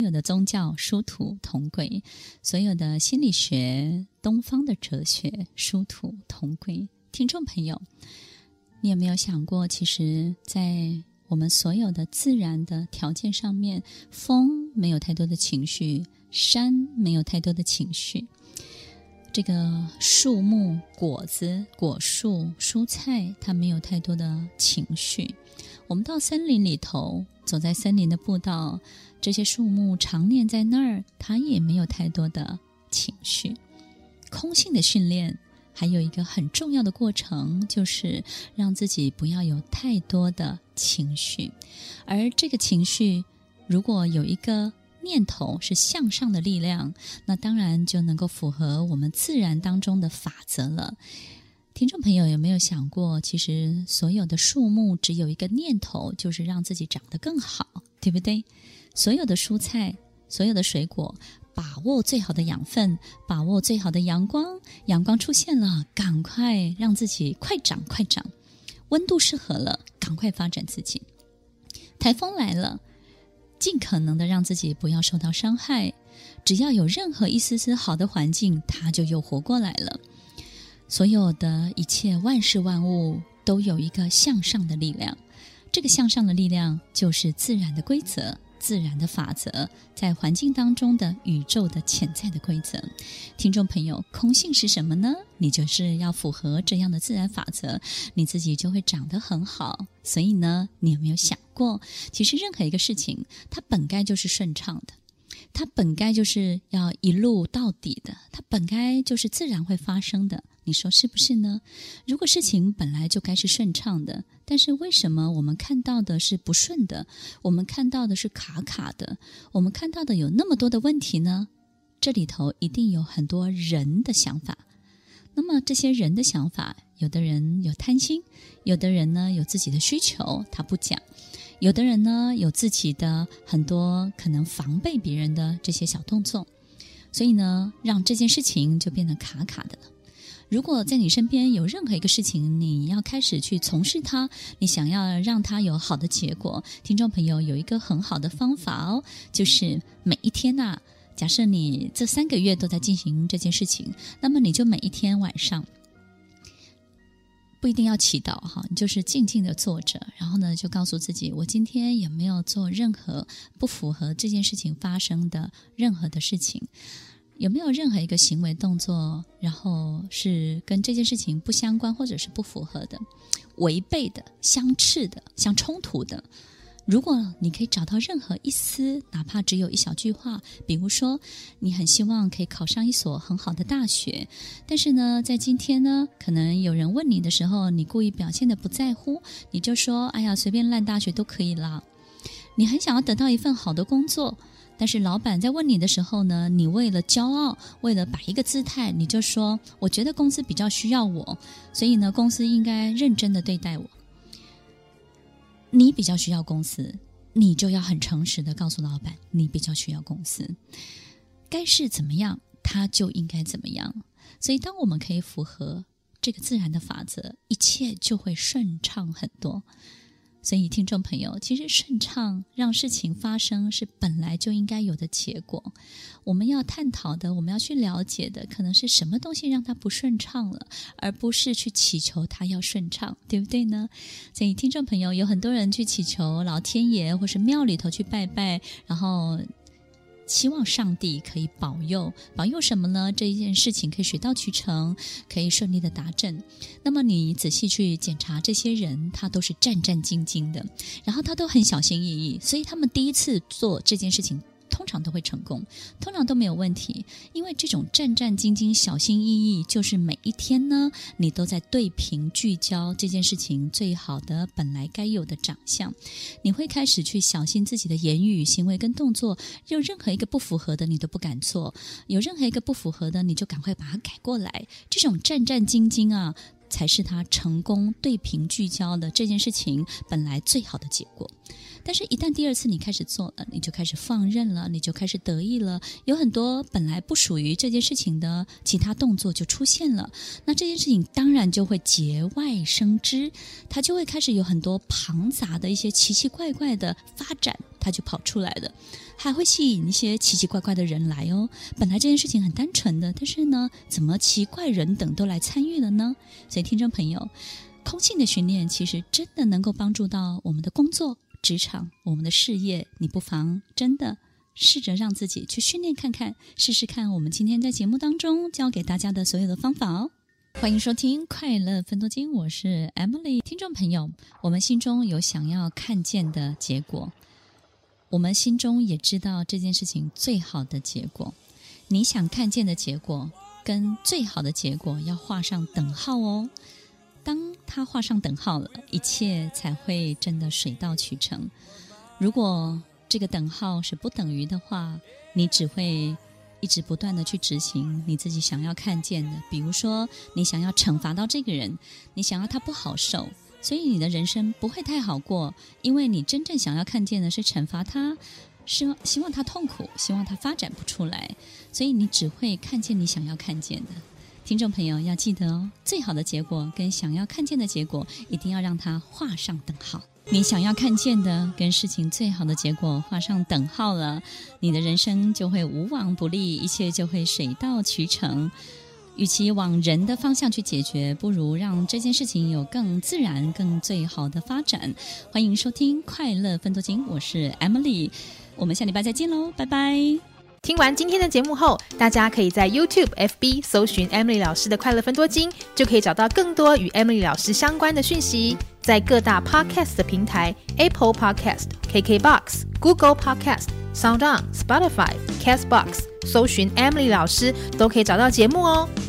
所有的宗教殊途同归，所有的心理学、东方的哲学殊途同归。听众朋友，你有没有想过，其实，在我们所有的自然的条件上面，风没有太多的情绪，山没有太多的情绪。这个树木、果子、果树、蔬菜，它没有太多的情绪。我们到森林里头，走在森林的步道，这些树木常年在那儿，它也没有太多的情绪。空性的训练，还有一个很重要的过程，就是让自己不要有太多的情绪。而这个情绪，如果有一个念头是向上的力量，那当然就能够符合我们自然当中的法则了。听众朋友有没有想过，其实所有的树木只有一个念头，就是让自己长得更好，对不对？所有的蔬菜，所有的水果，把握最好的养分，把握最好的阳光，阳光出现了，赶快让自己快长快长；温度适合了，赶快发展自己；台风来了。尽可能的让自己不要受到伤害，只要有任何一丝丝好的环境，它就又活过来了。所有的一切万事万物都有一个向上的力量，这个向上的力量就是自然的规则。自然的法则，在环境当中的宇宙的潜在的规则。听众朋友，空性是什么呢？你就是要符合这样的自然法则，你自己就会长得很好。所以呢，你有没有想过，其实任何一个事情，它本该就是顺畅的，它本该就是要一路到底的，它本该就是自然会发生的。你说是不是呢？如果事情本来就该是顺畅的，但是为什么我们看到的是不顺的？我们看到的是卡卡的？我们看到的有那么多的问题呢？这里头一定有很多人的想法。那么这些人的想法，有的人有贪心，有的人呢有自己的需求，他不讲；有的人呢有自己的很多可能防备别人的这些小动作，所以呢，让这件事情就变得卡卡的了。如果在你身边有任何一个事情，你要开始去从事它，你想要让它有好的结果，听众朋友有一个很好的方法哦，就是每一天呐、假设你这三个月都在进行这件事情，那么你就每一天晚上不一定要祈祷哈，你就是静静的坐着，然后呢，就告诉自己，我今天也没有做任何不符合这件事情发生的任何的事情。有没有任何一个行为动作，然后是跟这件事情不相关，或者是不符合的、违背的、相斥的、相冲突的？如果你可以找到任何一丝，哪怕只有一小句话，比如说你很希望可以考上一所很好的大学，但是呢，在今天呢，可能有人问你的时候，你故意表现的不在乎，你就说：“哎呀，随便烂大学都可以啦。”你很想要得到一份好的工作。但是老板在问你的时候呢，你为了骄傲，为了摆一个姿态，你就说：“我觉得公司比较需要我，所以呢，公司应该认真的对待我。”你比较需要公司，你就要很诚实的告诉老板，你比较需要公司，该是怎么样，他就应该怎么样。所以，当我们可以符合这个自然的法则，一切就会顺畅很多。所以，听众朋友，其实顺畅让事情发生是本来就应该有的结果。我们要探讨的，我们要去了解的，可能是什么东西让它不顺畅了，而不是去祈求它要顺畅，对不对呢？所以，听众朋友，有很多人去祈求老天爷，或是庙里头去拜拜，然后。期望上帝可以保佑，保佑什么呢？这一件事情可以水到渠成，可以顺利的达阵。那么你仔细去检查这些人，他都是战战兢兢的，然后他都很小心翼翼，所以他们第一次做这件事情。常都会成功，通常都没有问题，因为这种战战兢兢、小心翼翼，就是每一天呢，你都在对频聚焦这件事情最好的本来该有的长相。你会开始去小心自己的言语、行为跟动作，有任何一个不符合的，你都不敢做；有任何一个不符合的，你就赶快把它改过来。这种战战兢兢啊，才是他成功对频聚焦的这件事情本来最好的结果。但是，一旦第二次你开始做了，你就开始放任了，你就开始得意了，有很多本来不属于这件事情的其他动作就出现了，那这件事情当然就会节外生枝，它就会开始有很多庞杂的一些奇奇怪怪的发展，它就跑出来了。还会吸引一些奇奇怪怪的人来哦。本来这件事情很单纯的，但是呢，怎么奇怪人等都来参与了呢？所以，听众朋友，空性的训练其实真的能够帮助到我们的工作、职场、我们的事业。你不妨真的试着让自己去训练看看，试试看我们今天在节目当中教给大家的所有的方法哦。欢迎收听《快乐分多金》，我是 Emily。听众朋友，我们心中有想要看见的结果。我们心中也知道这件事情最好的结果，你想看见的结果跟最好的结果要画上等号哦。当它画上等号了，一切才会真的水到渠成。如果这个等号是不等于的话，你只会一直不断的去执行你自己想要看见的。比如说，你想要惩罚到这个人，你想要他不好受。所以你的人生不会太好过，因为你真正想要看见的是惩罚他，希望希望他痛苦，希望他发展不出来，所以你只会看见你想要看见的。听众朋友要记得哦，最好的结果跟想要看见的结果，一定要让它画上等号。你想要看见的跟事情最好的结果画上等号了，你的人生就会无往不利，一切就会水到渠成。与其往人的方向去解决，不如让这件事情有更自然、更最好的发展。欢迎收听《快乐分多金》，我是 Emily，我们下礼拜再见喽，拜拜。听完今天的节目后，大家可以在 YouTube、FB 搜寻 Emily 老师的《快乐分多金》，就可以找到更多与 Emily 老师相关的讯息。在各大 Podcast 的平台，Apple Podcast、KKBox、Google Podcast、SoundOn、Spotify、Castbox，搜寻 Emily 老师都可以找到节目哦。